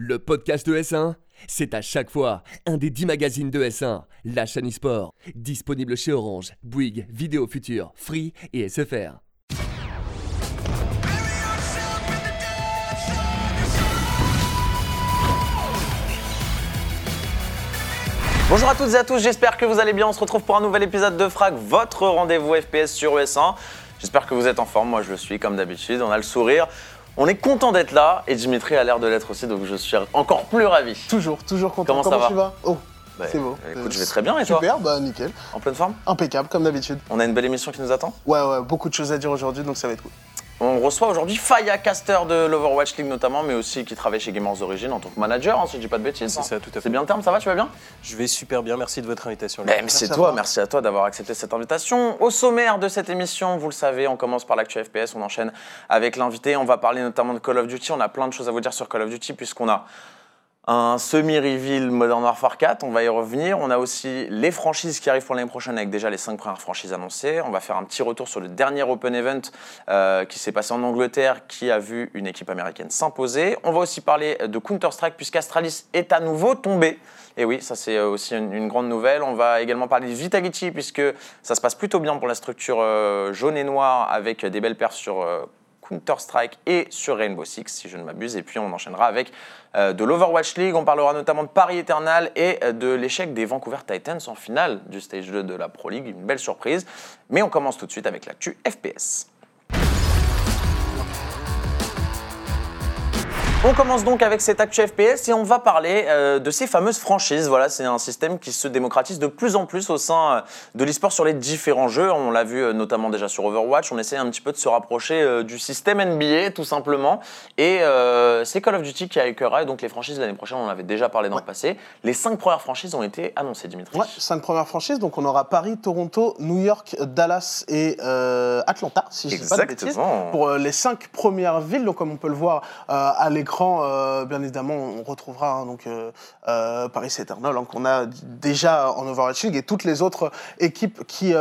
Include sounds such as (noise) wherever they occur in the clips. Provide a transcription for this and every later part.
Le podcast de S1, c'est à chaque fois un des 10 magazines de S1, la chaîne e-sport, disponible chez Orange, Bouygues, Vidéo Future, Free et SFR. Bonjour à toutes et à tous, j'espère que vous allez bien. On se retrouve pour un nouvel épisode de Frag, votre rendez-vous FPS sur US1. J'espère que vous êtes en forme, moi je le suis comme d'habitude, on a le sourire. On est content d'être là et Dimitri a l'air de l'être aussi, donc je suis encore plus ravi. Toujours, toujours content. Comment ça tu va vas? Oh, Bah, c'est beau. Écoute, je vais très bien et toi? Super, bah nickel. En pleine forme? Impeccable, comme d'habitude. On a une belle émission qui nous attend? Ouais, ouais, beaucoup de choses à dire aujourd'hui, donc ça va être cool. On reçoit aujourd'hui Faya Caster de l'Overwatch League notamment, mais aussi qui travaille chez Gamers Origin en tant que manager, hein, si je dis pas de bêtises. C'est hein. ça, tout à fait. C'est bien le terme, ça va, tu vas bien? Je vais super bien, merci de votre invitation. Ben, mais c'est toi. merci à toi d'avoir accepté cette invitation. Au sommaire de cette émission, vous le savez, on commence par l'actu FPS, on enchaîne avec l'invité, on va parler notamment de Call of Duty, on a plein de choses à vous dire sur Call of Duty puisqu'on a un semi-reveal Modern Warfare 4, on va y revenir. On a aussi les franchises qui arrivent pour l'année prochaine avec déjà les 5 premières franchises annoncées. On va faire un petit retour sur le dernier Open Event euh, qui s'est passé en Angleterre qui a vu une équipe américaine s'imposer. On va aussi parler de Counter-Strike puisqu'Astralis est à nouveau tombé. Et oui, ça c'est euh, aussi une, grande nouvelle. On va également parler de Vitality puisque ça se passe plutôt bien pour la structure euh, jaune et noire avec des belles perfs sur Counter-Strike et sur Rainbow Six, si je ne m'abuse. Et puis on enchaînera avec euh, de l'Overwatch League. On parlera notamment de Paris Eternal et euh, de l'échec des Vancouver Titans en finale du Stage 2 de la Pro League. Une belle surprise. Mais on commence tout de suite avec l'actu FPS. On commence donc avec cette actu FPS et on va parler euh, de ces fameuses franchises. Voilà, c'est un système qui se démocratise de plus en plus au sein euh, de l'e-sport sur les différents jeux. On l'a vu euh, notamment déjà sur Overwatch. On essaie un petit peu de se rapprocher euh, du système NBA tout simplement. Et c'est Call of Duty qui accueillera et donc les franchises l'année prochaine. On en avait déjà parlé dans le passé. Les cinq premières franchises ont été annoncées, Dimitri. Ouais, cinq premières franchises, donc on aura Paris, Toronto, New York, Dallas et Atlanta, si je ne dis pas de bêtises. Pour les cinq premières villes, donc comme on peut le voir à l'écran, euh, bien évidemment, on retrouvera hein, donc euh, euh, Paris Eternal hein, qu'on a déjà en Overwatch et toutes les autres équipes qui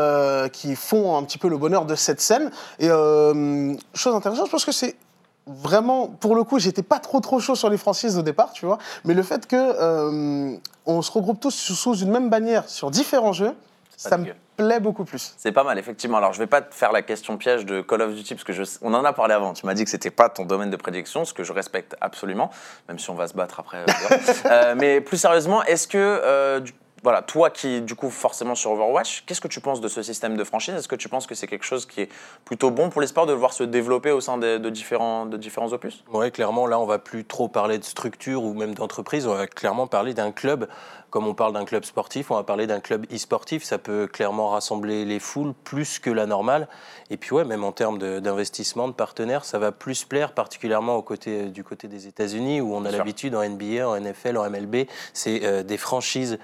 qui font un petit peu le bonheur de cette scène. Et chose intéressante, je pense que c'est vraiment, pour le coup, j'étais pas trop trop chaud sur les franchises au départ, tu vois. Mais le fait que on se regroupe tous sous une même bannière sur différents jeux, ça me plaît beaucoup plus. C'est pas mal, effectivement. Alors, je vais pas te faire la question piège de Call of Duty, parce que je, on en a parlé avant. Tu m'as dit que c'était pas ton domaine de prédiction, ce que je respecte absolument, même si on va se battre après. euh, (laughs) euh, mais plus sérieusement, est-ce que, euh, du- voilà, toi qui, du coup, forcément sur Overwatch, qu'est-ce que tu penses de ce système de franchise? Est-ce que tu penses que c'est quelque chose qui est plutôt bon pour les sports de le voir se développer au sein de, de différents, de différents opus? Ouais, clairement, là, on va plus trop parler de structure ou même d'entreprise. On va clairement parler d'un club. Comme on parle d'un club sportif, on va parler d'un club e-sportif. Ça peut clairement rassembler les foules plus que la normale. Et puis, ouais, même en termes d'investissement, de, partenaires, ça va plus plaire, particulièrement au côté, du côté des États-Unis, où on a l'habitude en NBA, en NFL, en MLB, c'est euh, des franchises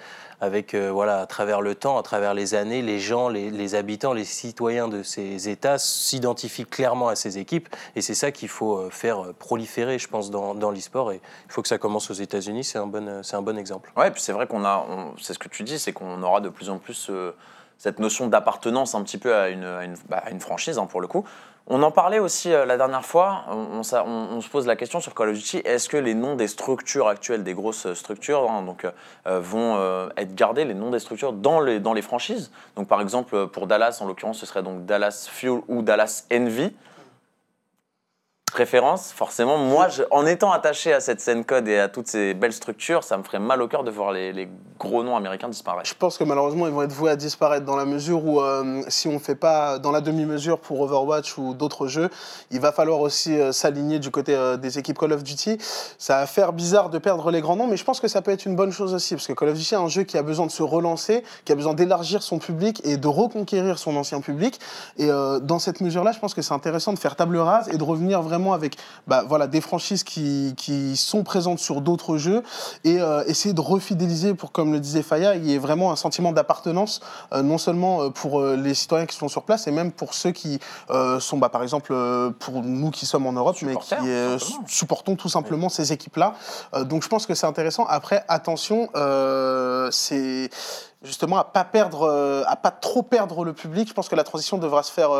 avec, euh, voilà, à travers le temps, à travers les années, les gens, les, les habitants, les citoyens de ces États s'identifient clairement à ces équipes. Et c'est ça qu'il faut euh, faire euh, proliférer, je pense, dans, dans l'e-sport. Et il faut que ça commence aux États-Unis, c'est un, bon, euh, un bon exemple. Ouais, puis c'est vrai qu'on on- c'est ce que tu dis, c'est qu'on aura de plus en plus euh, cette notion d'appartenance un petit peu à une, à une, bah, franchise, hein, pour le coup. On en parlait aussi euh, la dernière fois, on, se pose la question sur Call of Duty, est-ce que les noms des structures actuelles, des grosses structures, hein, donc, euh, vont euh, être gardés, les noms des structures, dans les, dans les franchises? Donc par exemple, pour Dallas, en l'occurrence, ce serait donc Dallas Fuel ou Dallas Envy. Préférence, forcément, moi, en étant attaché à cette scène code et à toutes ces belles structures, ça me ferait mal au cœur de voir les, gros noms américains disparaître. Je pense que malheureusement, ils vont être voués à disparaître dans la mesure où, euh, si on ne fait pas dans la demi-mesure pour Overwatch ou d'autres jeux, il va falloir aussi euh, s'aligner du côté euh, des équipes Call of Duty. Ça va faire bizarre de perdre les grands noms, mais je pense que ça peut être une bonne chose aussi, parce que Call of Duty est un jeu qui a besoin de se relancer, qui a besoin d'élargir son public et de reconquérir son ancien public. Et dans cette mesure-là, je pense que c'est intéressant de faire table rase et de revenir vraiment avec bah, voilà, des franchises qui, qui sont présentes sur d'autres jeux et euh, essayer de refidéliser pour, comme le disait Faya, il y ait vraiment un sentiment d'appartenance, euh, non seulement euh, pour les citoyens qui sont sur place, et même pour ceux qui sont, bah, par exemple, pour nous qui sommes en Europe, mais qui Supporters, tout simplement. supportons tout simplement ces équipes-là. Donc je pense que c'est intéressant. Après, attention, c'est justement à pas perdre, à pas trop perdre le public. Je pense que la transition devra se faire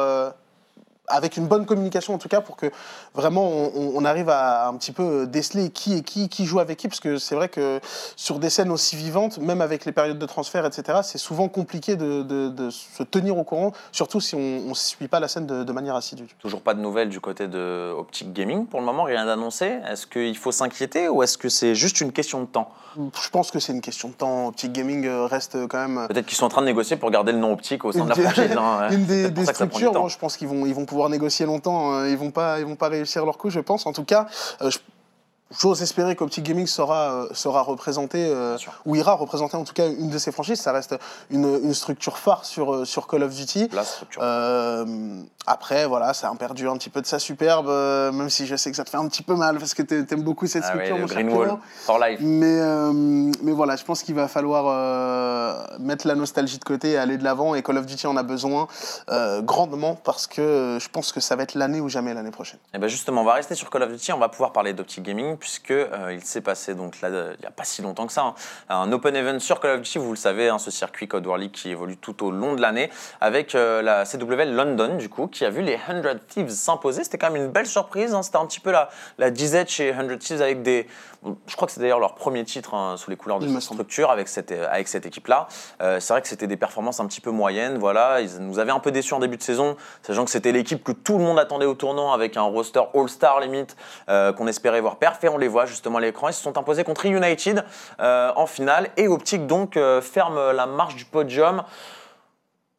avec une bonne communication en tout cas pour que vraiment on, on arrive à un petit peu déceler qui est qui, qui joue avec qui, parce que c'est vrai que sur des scènes aussi vivantes, même avec les périodes de transfert, etc., c'est souvent compliqué de, de- de se tenir au courant, surtout si on ne suit pas la scène de, de manière assidue. Toujours pas de nouvelles du côté de Optic Gaming pour le moment, rien d'annoncé. Est-ce qu'il faut s'inquiéter ou est-ce que c'est juste une question de temps? Je pense que c'est une question de temps. Optic Gaming euh, reste quand même Peut-être qu'ils sont en train de négocier pour garder le nom optique au sein de la franchise. hein, (laughs) une des, du structures. Moi, je pense qu'ils vont, ils vont pouvoir négocier longtemps. euh, Ils vont pas, ils vont pas réussir leur coup, je pense. En tout cas, euh, je- J'ose espérer qu'Optic Gaming sera, euh, sera représenté, euh, ou ira représenter en tout cas une de ses franchises. Ça reste une, une structure phare sur, sur Call of Duty. La structure. Euh, après, voilà, ça a perdu un petit peu de sa superbe, euh, même si je sais que ça te fait un petit peu mal parce que t'a- t'aimes beaucoup cette Ah structure, mon cher Green. Wall, for life. Mais, euh, mais voilà, je pense qu'il va falloir euh, mettre la nostalgie de côté et aller de l'avant. Et Call of Duty en a besoin grandement parce que je pense que ça va être l'année ou jamais l'année prochaine. Et ben justement, on va rester sur Call of Duty, on va pouvoir parler d'Optic Gaming puisque il s'est passé donc là, il n'y a pas si longtemps que ça, hein, un open event sur Call of Duty, vous le savez, hein, ce circuit Code War League qui évolue tout au long de l'année avec la CWL London du coup, qui a vu les 100 Thieves s'imposer. C'était quand même une belle surprise, hein, c'était un petit peu la, la disette chez 100 Thieves avec des... je crois que c'est d'ailleurs leur premier titre hein, sous les couleurs de cette structure avec cette, euh, avec cette équipe-là. Euh, c'est vrai que c'était des performances un petit peu moyennes, voilà, ils nous avaient un peu déçus en début de saison, sachant que c'était l'équipe que tout le monde attendait au tournant avec un roster All-Star limite euh, qu'on espérait voir perf et on les voit justement à l'écran. Ils se sont imposés contre United euh, en finale et Optic donc ferme la marche du podium.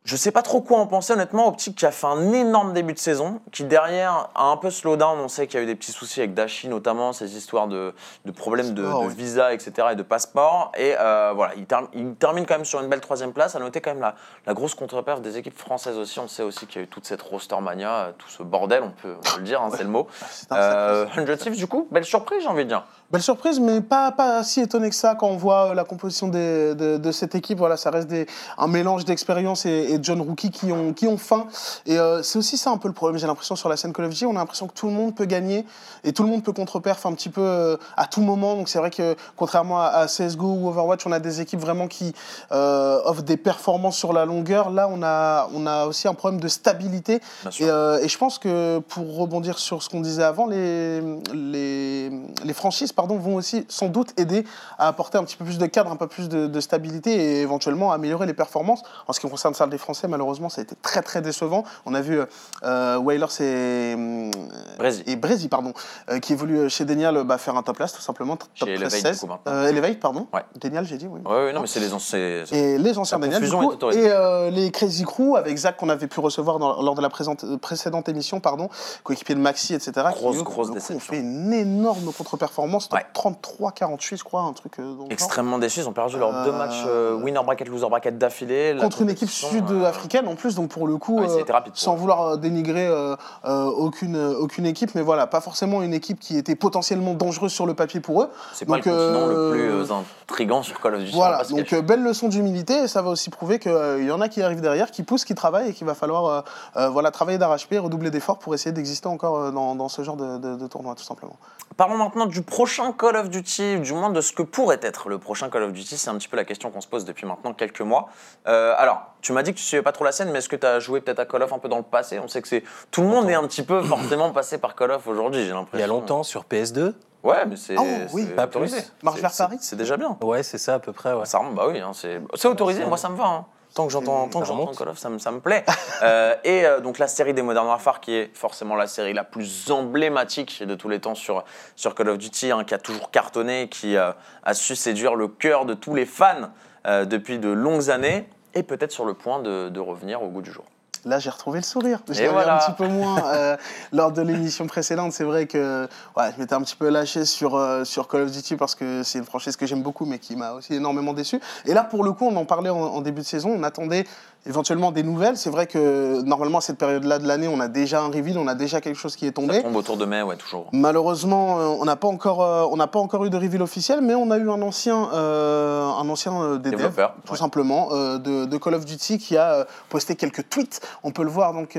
Je sais pas trop quoi en penser honnêtement. Optic qui a fait un énorme début de saison, qui derrière a un peu slow down. On sait qu'il y a eu des petits soucis avec Dashi notamment, ces histoires de, de problèmes de, visa, etc. et de passeport. Et euh, voilà, il, term- il termine quand même sur une belle troisième place. À noter quand même la, la grosse contre-perf des équipes françaises aussi. On sait aussi qu'il y a eu toute cette roster mania, tout ce bordel, on peut, on peut le dire, hein, (laughs) c'est le mot. Euh, 100 Thieves du coup, belle surprise j'ai envie de dire. Belle surprise, mais pas, pas si étonné que ça quand on voit euh, la composition des- de, de cette équipe. Voilà, ça reste des, un mélange d'expérience et, et de jeunes rookies qui ont, qui ont faim. Et euh, c'est aussi ça un peu le problème, j'ai l'impression, sur la scène Call of Duty. On a l'impression que tout le monde peut gagner et tout le monde peut contre-perf un petit peu euh, à tout moment. Donc c'est vrai que contrairement à, à CSGO ou Overwatch, on a des équipes vraiment qui euh, offrent des performances sur la longueur. Là, on a, on a aussi un problème de stabilité. Et, et je pense que pour rebondir sur ce qu'on disait avant, les, les, les franchises pardon, vont aussi sans doute aider à apporter un petit peu plus de cadre, un peu plus de, de stabilité et éventuellement améliorer les performances. En ce qui concerne des Français, malheureusement, ça a été très très décevant. On a vu euh, Wailers et, hum, Brésil. et Brésil, pardon, euh, qui évolue chez Denial bah, faire un top last tout simplement, top Chez Elevate, 13-16. du coup. Euh, Elevate, pardon. Ouais. Denial, j'ai dit, oui. Ouais, non, mais c'est les anciens. Et les anciens La Daniel, du coup, et euh, les Crazy Crew avec Zach qu'on avait pu recevoir dans- lors de la présente- euh, précédente émission, pardon, coéquipier de Maxi, etc. Grosse, qui, grosse coup, déception. ont fait une énorme contre-performance, top Ouais. 33-48, je crois, un truc euh, dans. Extrêmement déçus, ils ont perdu leurs deux Euh, matchs euh, winner bracket, loser bracket d'affilée. Contre une équipe compétition, sud-africaine en plus, donc pour le coup, Ouais, ça a euh, rapide sans vouloir euh, dénigrer euh, aucune, aucune équipe, mais voilà, pas forcément une équipe qui était potentiellement dangereuse sur le papier pour eux. C'est pas le continent le plus intrigant sur Call of Duty. on va Voilà, donc belle leçon d'humilité et ça va aussi prouver qu'il y en a qui arrivent derrière, qui poussent, qui travaillent et qu'il va falloir voilà, travailler d'arrache-pied, redoubler d'efforts pour essayer d'exister encore dans, dans ce genre de, de- de tournoi, tout simplement. Parlons maintenant du prochain Call of Duty, du moins de ce que pourrait être le prochain Call of Duty. C'est un petit peu la question qu'on se pose depuis maintenant quelques mois. Euh, alors, tu m'as dit que tu suivais pas trop la scène, mais est-ce que tu as joué peut-être à Call of un peu dans le passé? On sait que c'est tout le monde est un petit peu forcément passé par Call of aujourd'hui, j'ai l'impression. Il y a longtemps sur PS2 Ouais, mais c'est Oh, oui, c'est pas autorisé. plus. Marche C'est- vers Paris? C'est déjà bien. Ouais, c'est ça à peu près. Ouais. Ça bah oui, hein, c'est c'est autorisé, moi ça me va. hein. Tant que j'entends tant que j'entends. Call of, ça me, ça me plaît. (laughs) Euh, et euh, donc la série des Modern Warfare, qui est forcément la série la plus emblématique de tous les temps sur, sur Call of Duty, hein, qui a toujours cartonné, qui euh, a su séduire le cœur de tous les fans euh, depuis de longues années, et peut-être sur le point de, de revenir au goût du jour. Là, j'ai retrouvé le sourire. Je l'avais voilà. un petit peu moins euh, (laughs) lors de l'émission précédente. C'est vrai que ouais, je m'étais un petit peu lâché sur, euh, sur Call of Duty parce que c'est une franchise que j'aime beaucoup, mais qui m'a aussi énormément déçu. Et là, pour le coup, on en parlait en, en début de saison. On attendait éventuellement des nouvelles. C'est vrai que normalement, à cette période-là de l'année, on a déjà un reveal, on a déjà quelque chose qui est Ça tombé. tombe autour de mai, ouais, toujours. Malheureusement, euh, on n'a pas encore, euh, on n'a pas encore eu de reveal officiel, mais on a eu un ancien, euh, un ancien devs, Développeur, tout ouais. simplement, euh, de, de Call of Duty, qui a posté quelques tweets. On peut le voir donc.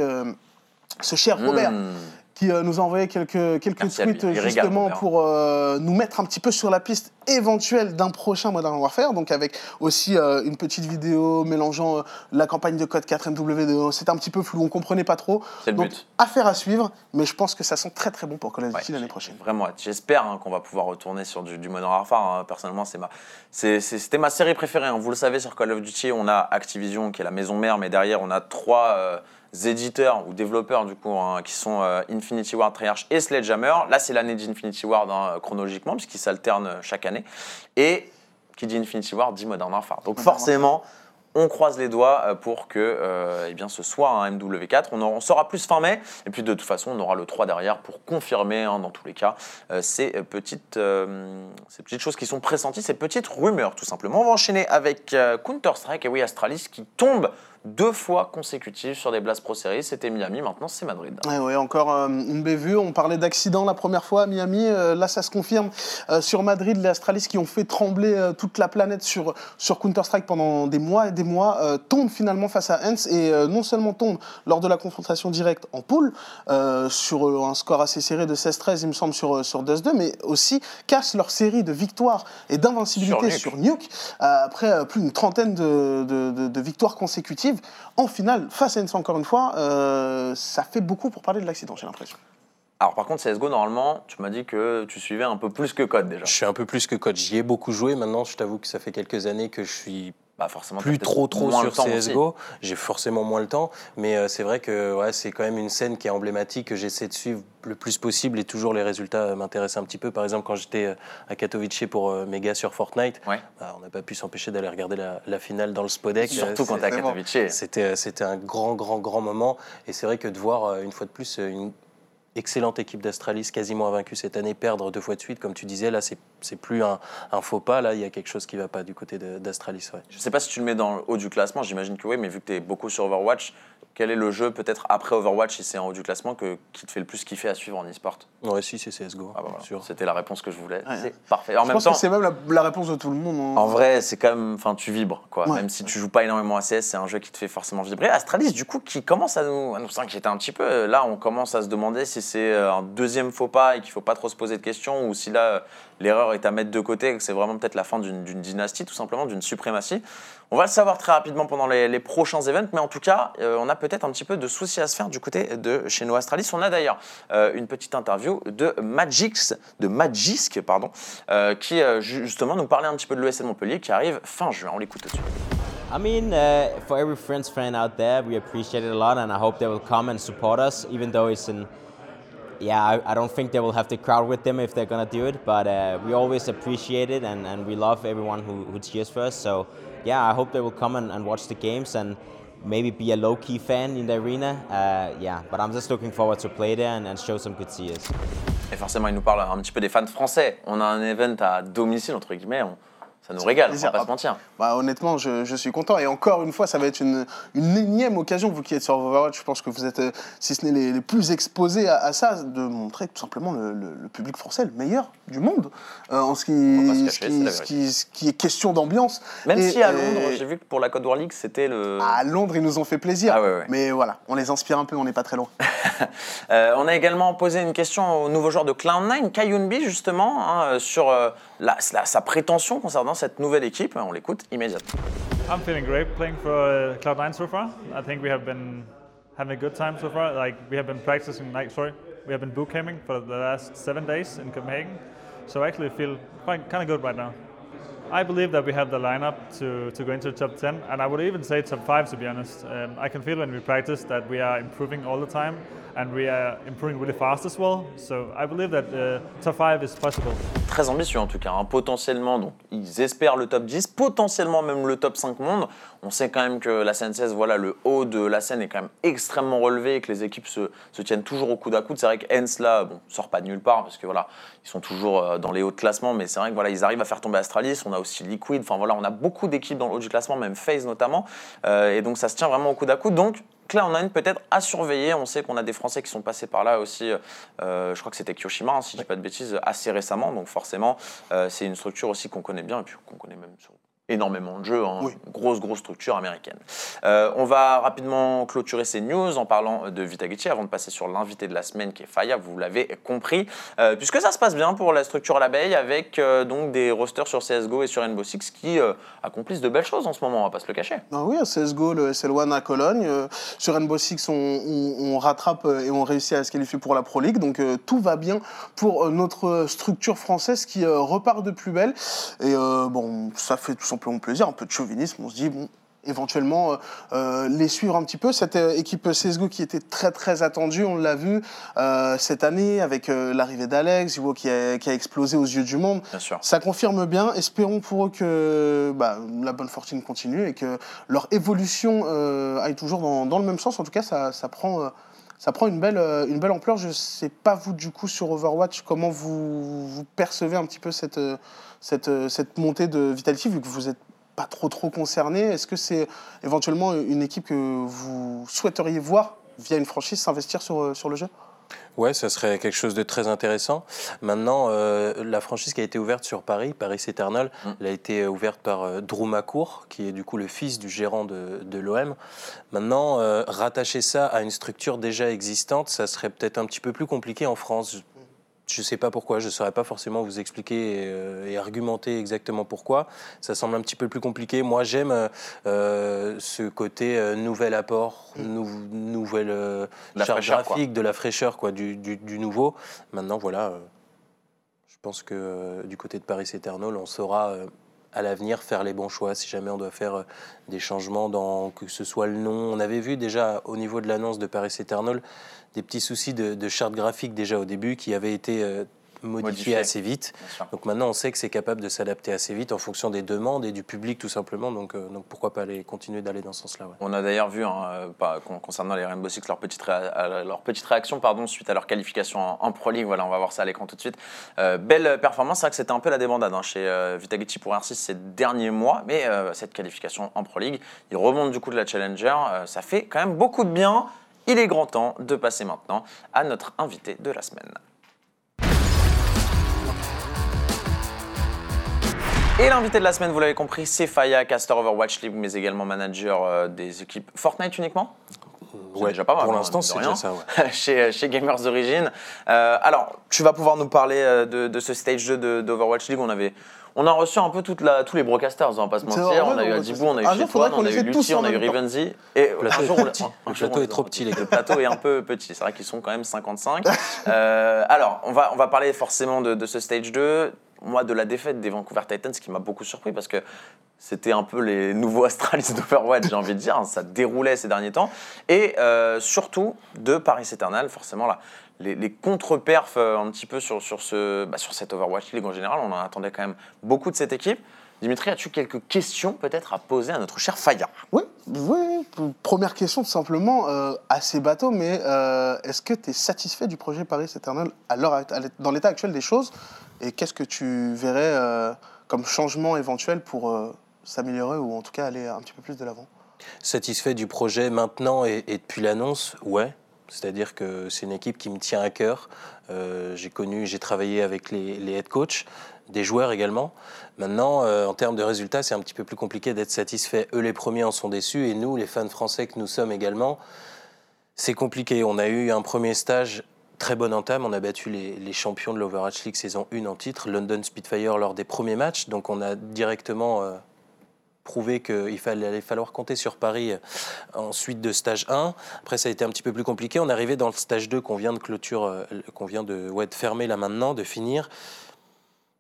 ce cher Robert, Mmh. Qui euh, nous a envoyé quelques, quelques Merci tweets justement pour euh, nous mettre un petit peu sur la piste éventuelle d'un prochain Modern Warfare, donc avec aussi euh, une petite vidéo mélangeant euh, la campagne de code 4 MW2. C'était un petit peu flou, on comprenait pas trop. C'est le Donc, but. affaire à suivre, mais je pense que ça sent très très bon pour Call of Duty Ouais, l'année prochaine. Vraiment. J'espère hein, qu'on va pouvoir retourner sur du, du Modern Warfare. hein. Personnellement, c'est ma, c'était ma série préférée. hein. Vous le savez, sur Call of Duty, on a Activision qui est la maison mère, mais derrière, on a trois éditeurs ou développeurs du coup hein, qui sont euh, Infinity Ward, Treyarch et Sledgehammer. Là, c'est l'année d'Infinity Ward hein, chronologiquement, puisqu'ils s'alternent euh, chaque année. Et qui dit Infinity Ward dit Modern Warfare. Donc forcément. On croise les doigts euh, pour que euh, eh bien, ce soit un MW4. On, en- saura plus fin mai. Et puis de toute façon, on aura le 3 derrière pour confirmer, hein, dans tous les cas, euh, ces, petites, ces petites choses qui sont pressenties, ces petites rumeurs, tout simplement. On va enchaîner avec Counter-Strike et oui, Astralis qui tombe deux fois consécutives sur des Blast Pro Series. C'était Miami, maintenant c'est Madrid. Ouais, encore une bévue. On parlait d'accident la première fois à Miami. Là, ça se confirme sur Madrid. Les Astralis qui ont fait trembler toute la planète sur, sur Counter-Strike pendant des mois et des mois euh, tombent finalement face à Hens et euh, non seulement tombent lors de la confrontation directe en poule euh, sur euh, un score assez serré de 16-13, il me semble, sur, sur Dust 2, mais aussi cassent leur série de victoires et d'invincibilité Sur sur Nuke, euh, après euh, plus d'une trentaine de, de- de- de victoires consécutives. En finale, face à Hens encore une fois, euh, ça fait beaucoup pour parler de l'accident, j'ai l'impression. Alors par contre, CSGO, normalement, tu m'as dit que tu suivais un peu plus que Code déjà. Je suis un peu plus que coach. J'y ai beaucoup joué. Maintenant, je t'avoue que ça fait quelques années que je suis Bah forcément, plus trop trop sur. CSGO. J'ai forcément moins le temps, mais euh, c'est vrai que ouais, c'est quand même une scène qui est emblématique que j'essaie de suivre le plus possible et toujours les résultats euh, m'intéressent un petit peu. Par exemple, quand j'étais euh, à Katowice pour mes gars sur Fortnite, Ouais. bah, on n'a pas pu s'empêcher d'aller regarder la, la finale dans le Spodek. Surtout quand t'es à Katowice. C'était c'était un grand grand grand moment et c'est vrai que de voir une fois de plus une excellente équipe d'Astralis quasiment invaincue cette année perdre deux fois de suite comme tu disais là c'est c'est plus un, un faux pas là il y a quelque chose qui va pas du côté d'Astralis ouais. Je sais pas si tu le mets dans le haut du classement, j'imagine que oui, mais vu que tu es beaucoup sur Overwatch, quel est le jeu peut-être après Overwatch, si c'est en haut du classement, que, qui te fait le plus kiffer à suivre en e-sport? Ouais, si, c'est CSGO, Ah bah voilà. C'était la réponse que je voulais. Ouais. C'est parfait. En Je même pense temps, que c'est même la, la réponse de tout le monde. hein. en vrai, c'est quand même, enfin, tu vibres, quoi. Ouais. Même si tu joues pas énormément à CS, c'est un jeu qui te fait forcément vibrer. Astralis, du coup, qui commence à nous, à nous s'inquiéter un petit peu. Là, on commence à se demander si c'est euh, un deuxième faux pas et qu'il faut pas trop se poser de questions, ou si là, l'erreur est à mettre de côté c'est vraiment peut-être la fin d'une dynastie, tout simplement, d'une suprématie. On va le savoir très rapidement pendant les, prochains events, mais en tout cas, euh, on a peut-être un petit peu de soucis à se faire du côté de chez nous Astralis. On a d'ailleurs euh, une petite interview de Magix, de pardon, euh, qui ju- justement nous parlait un petit peu de l'ESL Montpellier qui arrive fin juin. On l'écoute tout de suite. I mean, uh, for every Friends fan out there, we appreciate it a lot, and I hope they will come and support us, even though it's in. Yeah, I, I don't think they will have the crowd with them if they're gonna do it, but uh, we always appreciate it, and, and we love everyone who, who cheers for us. So, yeah, I hope they will come and, and watch the games and maybe be a low key fan in the arena. Uh, yeah, but I'm just looking forward to play there and, and show some good cheers. Et forcément, il nous parle un petit peu des fans français. On a un event à domicile, entre guillemets. Ça nous régale, on va plaisir. pas se mentir. Bah, honnêtement, je, je suis content. Et encore une fois, ça va être une, une énième occasion, vous qui êtes sur Overwatch, je pense que vous êtes, euh, si ce n'est les, les plus exposés à, à ça, de montrer tout simplement le, le- le public français, le meilleur du monde, euh, en ce qui, ce ce ce est question d'ambiance. Même Et- si à et- Londres, j'ai vu que pour la Code War League, c'était le. À Londres, ils nous ont fait plaisir. Ah ouais, ouais. Mais voilà, on les inspire un peu, on n'est pas très loin. (laughs) Euh, on a également posé une question au nouveau joueur de Cloud9, Kayunbi, justement, hein, euh, sur euh, la- la- sa prétention concernant cette nouvelle équipe. On l'écoute immédiatement. I'm feeling great playing for uh, Cloud9 so far. I think we have been having a good time so far. Like we have been practicing, like sorry, we have been bootcamping for the last seven days in Copenhagen. So I actually feel quite kind of good right now. I believe that we have the lineup to, to go into the top 10, and I would even say top 5 to be honest. Um, I can feel when we practice that we are improving all the time, and we are improving really fast as well. So I believe that top 5 is possible. Très ambitieux en tout cas, hein. potentiellement, donc ils espèrent le top 10, potentiellement même le top 5 monde. On sait quand même que la scène 16, voilà, le haut de la scène est quand même extrêmement relevé et que les équipes se, se tiennent toujours au coude à coude. C'est vrai que Hens là, bon, sort pas de nulle part parce que voilà, ils sont toujours euh, dans les hauts de classement, mais c'est vrai que voilà, ils arrivent à faire tomber Astralis. On a aussi Liquid, enfin voilà, on a beaucoup d'équipes dans le haut du classement, même FaZe notamment, Euh, et donc ça se tient vraiment au coude à coude. Donc Cloud9 peut-être à surveiller. On sait qu'on a des Français qui sont passés par là aussi. euh, je crois que c'était Kyoshima, hein, si je dis pas de bêtises, assez récemment. Donc forcément, euh, c'est une structure aussi qu'on connaît bien et puis qu'on connaît même sur énormément de jeux, hein. Oui. grosse grosse structure américaine. Euh, on va rapidement clôturer ces news en parlant de Vitagichi avant de passer sur l'invité de la semaine qui est Faya, vous l'avez compris, Euh, puisque ça se passe bien pour la structure à l'abeille avec euh, donc des rosters sur CSGO et sur Rainbow Six qui euh, accomplissent de belles choses en ce moment, on va pas se le cacher. Ah oui, CSGO, le SL1 à Cologne. Euh, sur Rainbow Six, on, on- on rattrape euh, et on réussit à se qualifier pour la Pro League. Donc euh, tout va bien pour euh, notre structure française qui euh, repart de plus belle. Et euh, bon, ça fait tout simplement plaisir, un peu de chauvinisme. On se dit, bon, éventuellement euh, euh, les suivre un petit peu. Cette euh, équipe CSGO qui était très très attendue, on l'a vu euh, cette année avec l'arrivée d'Alex, qui a, qui a explosé aux yeux du monde. Bien sûr. Ça confirme bien. Espérons pour eux que bah, la bonne fortune continue et que leur évolution aille toujours dans, dans le même sens. En tout cas, ça, ça prend, ça prend une, belle, euh, une belle ampleur. Je ne sais pas, vous, du coup, sur Overwatch, comment vous, vous percevez un petit peu cette, euh, cette, euh, cette montée de Vitality, vu que vous n'êtes pas trop, trop concerné. Est-ce que c'est éventuellement une équipe que vous souhaiteriez voir, via une franchise, s'investir sur, sur le jeu? Ouais, ça serait quelque chose de très intéressant. Maintenant, euh, la franchise qui a été ouverte sur Paris, Paris Eternal, Mm. elle a été euh, ouverte par euh, Drew McCourt, qui est du coup le fils du gérant de, de l'OM. Maintenant, euh, rattacher ça à une structure déjà existante, ça serait peut-être un petit peu plus compliqué en France. Je ne sais pas pourquoi, je ne saurais pas forcément vous expliquer et, euh, et argumenter exactement pourquoi. Ça semble un petit peu plus compliqué. Moi, j'aime euh, euh, ce côté euh, nouvel apport, nou- nouvelle La charte fraîcheur, quoi. graphique, de la fraîcheur, quoi, du, du- du nouveau. Maintenant, voilà, je pense que du côté de Paris Eternal, on saura à l'avenir faire les bons choix. Si jamais on doit faire euh, des changements dans que ce soit le nom, on avait vu déjà au niveau de l'annonce de Paris Eternal des petits soucis de, de charte graphique déjà au début qui avaient été Modifiés. assez vite. Donc maintenant, on sait que c'est capable de s'adapter assez vite en fonction des demandes et du public tout simplement. Donc, euh, donc pourquoi pas aller continuer d'aller dans ce sens-là. ouais. On a d'ailleurs vu, hein, euh, pas- concernant les Rainbow Six, leur petite, leur petite réaction pardon, suite à leur qualification en, en Pro League. Voilà, on va voir ça à l'écran tout de suite. Euh, belle performance, c'est vrai que c'était un peu la débandade hein, chez euh, Vitagichi pour R6 ces derniers mois, mais cette qualification en Pro League, ils remontent du coup de la Challenger, ça fait quand même beaucoup de bien. Il est grand temps de passer maintenant à notre invité de la semaine. Et l'invité de la semaine, vous l'avez compris, c'est Faya, caster Overwatch League, mais également manager euh, des équipes Fortnite uniquement Ouais, déjà pas mal, Pour hein, l'instant, c'est rien. déjà ça. ouais. (laughs) chez, chez Gamers Origin. Euh, alors, tu vas pouvoir nous parler euh, de, de ce stage 2 de- d'Overwatch League. On, avait, on a reçu un peu toute la, tous les broadcasters, on va pas se mentir. vrai, on a eu Adibou, on a eu Fitwan, qu'on on a eu Lutti, on a eu. Rivenzi. Et Le plateau est trop on- petit. un Le jour, plateau on est trop les- petit, les gars. Le plateau est un peu petit. C'est vrai qu'ils sont quand même 55. Euh, alors, on va, on va parler forcément de, de ce stage 2. Moi, de la défaite des Vancouver Titans, ce qui m'a beaucoup surpris parce que c'était un peu les nouveaux (laughs) Astralis d'Overwatch, j'ai envie de dire. Ça déroulait ces derniers temps. Et euh, surtout de Paris Eternal, forcément, là, les, contre-perfs euh, un petit peu sur, sur, ce, bah, sur cette Overwatch League en général. On en attendait quand même beaucoup de cette équipe. Dimitri, as-tu quelques questions peut-être à poser à notre cher Faya? Oui, oui. Première question, tout simplement, euh, assez bateau, mais euh, est-ce que tu es satisfait du projet Paris Eternal à dans l'état actuel des choses? Et qu'est-ce que tu verrais euh, comme changement éventuel pour euh, s'améliorer ou en tout cas aller un petit peu plus de l'avant? Satisfait du projet maintenant et, depuis l'annonce, ouais. C'est-à-dire que c'est une équipe qui me tient à cœur. Euh, j'ai connu, j'ai travaillé avec les, head coachs, des joueurs également. Maintenant, en termes de résultats, c'est un petit peu plus compliqué d'être satisfait. Eux, les premiers en sont déçus et nous, les fans français que nous sommes également, c'est compliqué. On a eu un premier stage. Très bonne entame, on a battu les, champions de l'Overwatch League saison 1 en titre, London Spitfire lors des premiers matchs, donc on a directement euh, prouvé qu'il fallait, allait falloir compter sur Paris euh, en suite de stage 1. Après, ça a été un petit peu plus compliqué. On est arrivé dans le stage 2 qu'on vient de clôture, euh, qu'on vient de, ouais, de fermer là maintenant, de finir.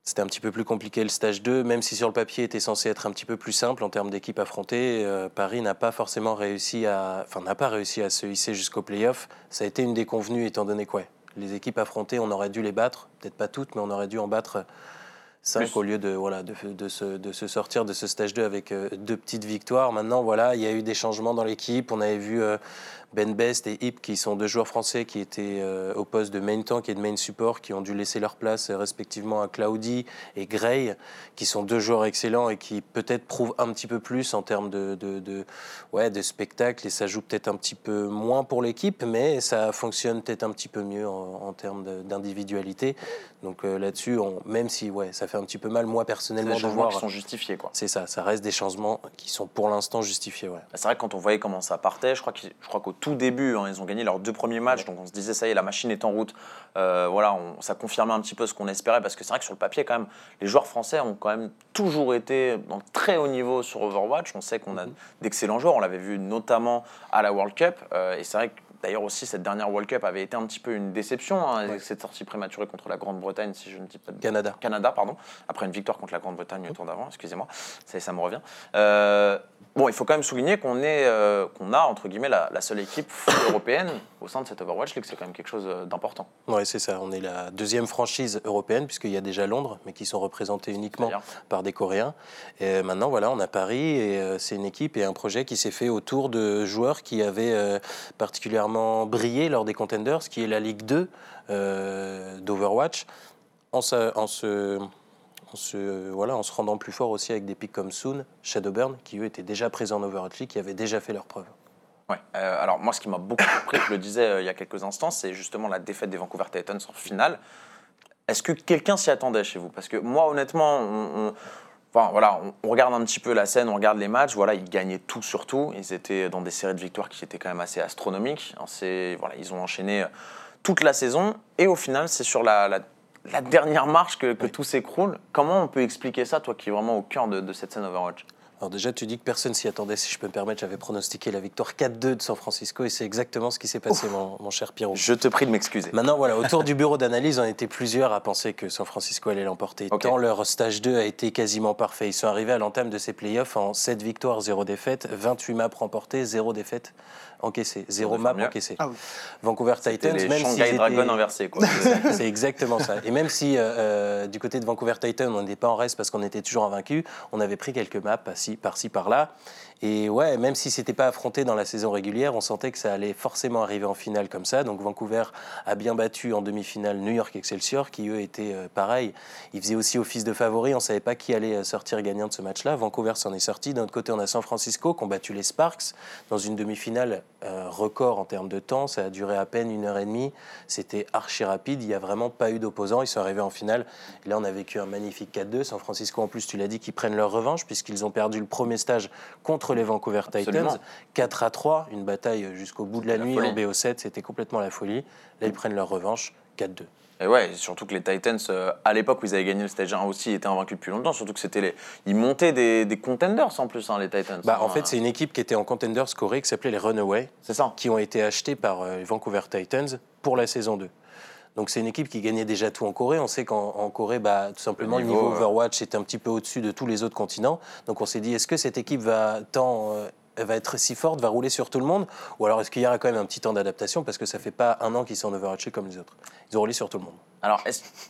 C'était un petit peu plus compliqué le stage 2, même si sur le papier était censé être un petit peu plus simple en termes d'équipe affrontée. euh, Paris n'a pas forcément réussi à, enfin n'a pas réussi à se hisser jusqu'au playoff. Ça a été une déconvenue étant donné quoi. Les équipes affrontées, on aurait dû les battre, peut-être pas toutes, mais on aurait dû en battre 5 Plus. au lieu de, voilà, de, de, se, de se sortir de ce stage 2 avec euh, deux petites victoires. Maintenant, voilà, il y a eu des changements dans l'équipe. On avait vu euh, Ben Best et Hip, qui sont deux joueurs français qui étaient euh, au poste de main tank et de main support, qui ont dû laisser leur place euh, respectivement à Claudi et Gray, qui sont deux joueurs excellents et qui peut-être prouvent un petit peu plus en termes de, de, de- ouais, de spectacle et ça joue peut-être un petit peu moins pour l'équipe, mais ça fonctionne peut-être un petit peu mieux en, en termes d'individualité. Donc euh, là-dessus, même si ouais, ça fait un petit peu mal, moi personnellement, des de voir. qui sont justifiés, quoi. C'est ça, ça reste des changements qui sont pour l'instant justifiés. Ouais. Bah, C'est vrai que quand on voyait comment ça partait, je crois qu'ils- je crois qu'au tout début, hein, ils ont gagné leurs deux premiers matchs, donc on se disait ça y est, la machine est en route. Euh, voilà, on- ça confirmait un petit peu ce qu'on espérait, parce que c'est vrai que sur le papier, quand même, les joueurs français ont quand même toujours été dans très haut niveau sur Overwatch. On sait qu'on a d'excellents joueurs, on l'avait vu notamment à la World Cup, euh, et c'est vrai que D'ailleurs aussi, cette dernière World Cup avait été un petit peu une déception, hein, avec cette sortie prématurée contre la Grande-Bretagne, si je ne dis pas de Canada. Canada, pardon, après une victoire contre la Grande-Bretagne au tour d'avant, excusez-moi, ça, ça me revient. Euh, bon, il faut quand même souligner qu'on est, euh, qu'on a, entre guillemets, la, la seule équipe européenne au sein de cette Overwatch League, c'est quand même quelque chose euh, d'important. Ouais, c'est ça. On est la deuxième franchise européenne, puisqu'il y a déjà Londres, mais qui sont représentés uniquement par des Coréens. Et maintenant, voilà, on a Paris, et c'est une équipe et un projet qui s'est fait autour de joueurs qui avaient euh, brillé lors des Contenders, qui est la Ligue 2 euh, d'Overwatch, en, se- en se, voilà, en se rendant plus fort aussi avec des pics comme Soon, Shadowburn, qui eux étaient déjà présents en Overwatch League, qui avaient déjà fait leurs preuves. Ouais. Euh, alors moi, ce qui m'a beaucoup surpris, je le disais euh, il y a quelques instants, c'est justement la défaite des Vancouver Titans en finale. Est-ce que quelqu'un s'y attendait chez vous? Parce que moi, honnêtement, on, on- enfin, voilà, on, on regarde un petit peu la scène, on regarde les matchs. Voilà, ils gagnaient tout sur tout. Ils étaient dans des séries de victoires qui étaient quand même assez astronomiques. C'est- voilà, ils ont enchaîné euh, toute la saison. Et au final, c'est sur la, la- la dernière marche que, que tout s'écroule. Comment on peut expliquer ça, toi qui es vraiment au cœur de, de cette scène Overwatch? Alors déjà, tu dis que personne s'y attendait, si je peux me permettre, j'avais pronostiqué la victoire 4-2 de San Francisco et c'est exactement ce qui s'est passé, mon, mon cher Pierrot. Je te prie de m'excuser. Maintenant, voilà, autour du (laughs) bureau d'analyse, on était plusieurs à penser que San Francisco allait l'emporter. Ok. Tant leur stage 2 a été quasiment parfait. Ils sont arrivés à l'entame de ces playoffs en 7 victoires, 0 défaites, 28 maps remportées, 0 défaites encaissées, 0 devrait map mieux. encaissées. Ah oui. Vancouver Titans, les même Shanghai étaient- Dragon inversés, quoi. (laughs) c'est exactement ça. Et même si euh, euh, du côté de Vancouver Titan, on n'était pas en reste parce qu'on était toujours invaincu, on avait pris quelques maps par-ci, par-là. Et ouais, même si c'était pas affronté dans la saison régulière, on sentait que ça allait forcément arriver en finale comme ça. Donc Vancouver a bien battu en demi-finale New York Excelsior, qui eux étaient euh, pareils. Ils faisaient aussi office de favori. On savait pas qui allait euh, sortir gagnant de ce match-là. Vancouver s'en est sorti. D'un autre côté, on a San Francisco qui ont battu les Sparks dans une demi-finale euh, record en termes de temps. Ça a duré à peine une heure et demie. C'était archi rapide. Il n'y a vraiment pas eu d'opposants. Ils sont arrivés en finale. Et là, on a vécu un magnifique 4-2. San Francisco, en plus, tu l'as dit, qu'ils prennent leur revanche puisqu'ils ont perdu le premier stage contre les Vancouver Absolument. Titans. 4 à 3, une bataille jusqu'au bout de la nuit folie. en BO7. C'était complètement la folie. Là, ils prennent leur revanche. 4-2. Et ouais, surtout que les Titans, euh, à l'époque où ils avaient gagné le stage 1 aussi, étaient invaincus depuis longtemps. Surtout que c'était les. Ils montaient des, des contenders en plus, hein, les Titans. Bah, en fait, c'est une équipe qui était en contenders scorés qui s'appelait les Runaways. C'est ça. qui ont été achetés par euh, les Vancouver Titans pour la saison 2. Donc c'est une équipe qui gagnait déjà tout en Corée. On sait qu'en en Corée, bah, tout simplement, Le le niveau, Overwatch est un petit peu au-dessus de tous les autres continents. Donc on s'est dit, est-ce que cette équipe va tant euh, va être si forte, va rouler sur tout le monde? Ou alors est-ce qu'il y aura quand même un petit temps d'adaptation parce que ça fait pas un an qu'ils sont en Overwatch comme les autres? Ils ont roulé sur tout le monde. Alors,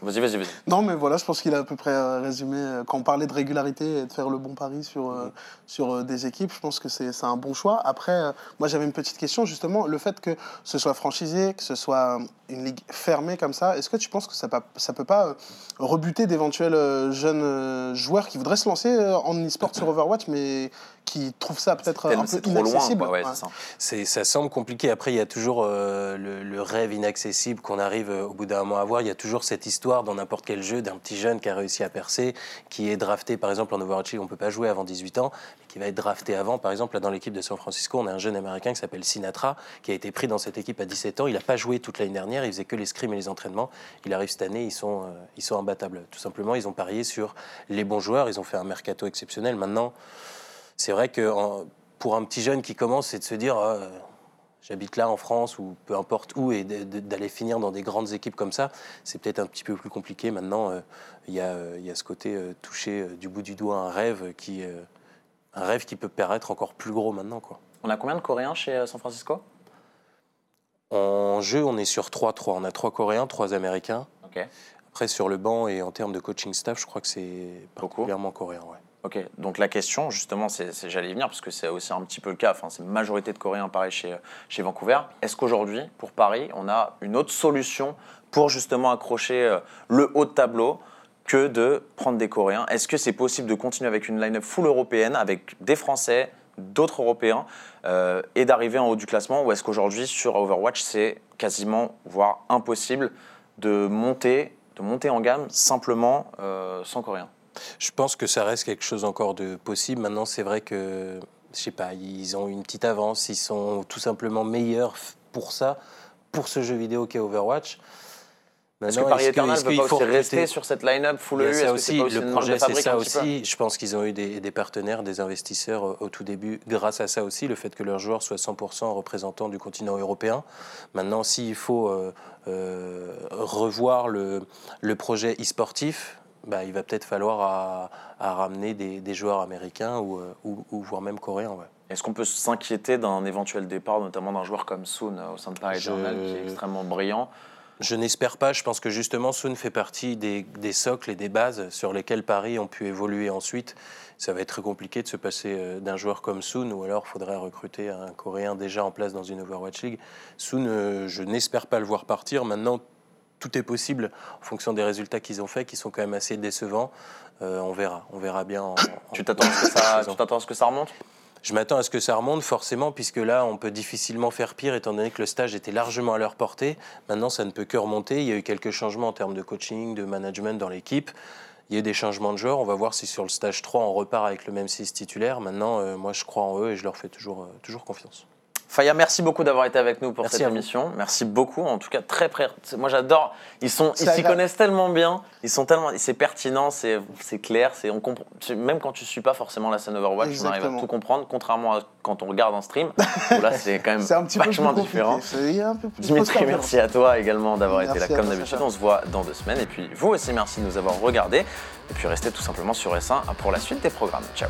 vas-y, vas-y, vas-y. Non, mais voilà, je pense qu'il a à peu près euh, résumé. euh, Quand on parlait de régularité et de faire le bon pari sur, euh, sur euh, des équipes, je pense que c'est c'est un bon choix. Après, moi j'avais une petite question, justement, le fait que ce soit franchisé, que ce soit une ligue fermée comme ça, est-ce que tu penses que ça ne ça peut pas rebuter d'éventuels jeunes joueurs qui voudraient se lancer en e-sport sur Overwatch, mais qui trouvent ça peut-être un peu C'est trop loin, inaccessible quoi. Ouais, Ouais. ça. Semble compliqué. Après, il y a toujours euh, le, le rêve inaccessible qu'on arrive euh, au bout d'un moment à voir. Il y a toujours cette histoire dans n'importe quel jeu d'un petit jeune qui a réussi à percer, qui est drafté, par exemple, en Overwatch on ne peut pas jouer avant 18 ans, qui va être drafté avant. Par exemple, là, dans l'équipe de San Francisco, on a un jeune américain qui s'appelle Sinatra, qui a été pris dans cette équipe à 17 ans. Il n'a pas joué toute l'année dernière, il faisait que les scrims et les entraînements. Il arrive cette année, ils sont, euh, ils sont imbattables. Tout simplement, ils ont parié sur les bons joueurs, ils ont fait un mercato exceptionnel. Maintenant, c'est vrai que pour un petit jeune qui commence, c'est de se dire euh, j'habite là en France ou peu importe où et d'aller finir dans des grandes équipes comme ça, c'est peut-être un petit peu plus compliqué. Maintenant, euh, il y, a, euh, il y a ce côté euh, toucher du bout du doigt un rêve qui, euh, un rêve qui peut paraître encore plus gros maintenant. Quoi. On a combien de Coréens chez San Francisco? En jeu, on est sur 3-3. On a 3 Coréens, 3 Américains. Après, sur le banc et en termes de coaching staff, je crois que c'est Beaucoup. particulièrement coréen. Ouais. Ok, donc la question, justement, c'est, j'allais venir, parce que c'est aussi un petit peu le cas, enfin, c'est majorité de Coréens, pareil, chez, chez Vancouver. Est-ce qu'aujourd'hui, pour Paris, on a une autre solution pour justement accrocher euh, le haut de tableau que de prendre des Coréens? Est-ce que c'est possible de continuer avec une line-up full européenne, avec des Français, d'autres Européens, euh, et d'arriver en haut du classement? Ou est-ce qu'aujourd'hui, sur Overwatch, c'est quasiment, voire impossible, de monter, de monter en gamme simplement euh, sans Coréens? Je pense que ça reste quelque chose encore de possible. Maintenant, c'est vrai que, je sais pas, ils ont une petite avance, ils sont tout simplement meilleurs pour ça, pour ce jeu vidéo qu'est Overwatch. Est-ce que Maintenant, Paris est-ce Eternal veut pas aussi rester sur cette line-up full EU ça aussi, aussi le projet c'est ça aussi. Je pense qu'ils ont eu des, des partenaires, des investisseurs au tout début, grâce à ça aussi, le fait que leurs joueurs soient 100% représentants du continent européen. Maintenant, s'il faut euh, euh, revoir le, le projet e-sportif, bah, il va peut-être falloir à, à ramener des, des joueurs américains ou, euh, ou, ou voire même coréens. Ouais. Est-ce qu'on peut s'inquiéter d'un éventuel départ, notamment d'un joueur comme Soon euh, au sein de Paris Je- Eternal, qui est extrêmement brillant? Je n'espère pas. Je pense que justement, Soon fait partie des, des socles et des bases sur lesquels Paris ont pu évoluer ensuite. Ça va être très compliqué de se passer euh, d'un joueur comme Soon, ou alors il faudrait recruter un Coréen déjà en place dans une Overwatch League. Soon, je n'espère pas le voir partir. Maintenant, tout est possible en fonction des résultats qu'ils ont faits, qui sont quand même assez décevants. Euh, on verra. On verra bien. en- Tu en- t'attends à ce que ça, saison. tu t'attends à ce que ça remonte? Je m'attends à ce que ça remonte forcément, puisque là, on peut difficilement faire pire, étant donné que le stage était largement à leur portée. Maintenant, ça ne peut que remonter. Il y a eu quelques changements en termes de coaching, de management dans l'équipe. Il y a eu des changements de joueurs. On va voir si sur le stage 3, on repart avec le même 6 titulaire. Maintenant, euh, moi, je crois en eux et je leur fais toujours, euh, toujours confiance. Faya, merci beaucoup d'avoir été avec nous pour Merci cette émission. Merci beaucoup. En tout cas, très près. Moi, j'adore. Ils sont, ils s'y connaissent tellement bien. Ils sont tellement. C'est pertinent. C'est, c'est clair. C'est on comprend. Même quand tu suis pas forcément la scène Overwatch, on arrive à Exactement. tout comprendre. Contrairement à quand on regarde en stream. où là, c'est quand même (laughs) C'est un petit peu plus vachement compliqué. différent. Un peu plus Dimitri, merci à toi également d'avoir été là comme d'habitude. On se voit dans deux semaines. Et puis vous aussi, merci de nous avoir regardés. Et puis restez tout simplement sur S1 pour la suite des programmes. Ciao.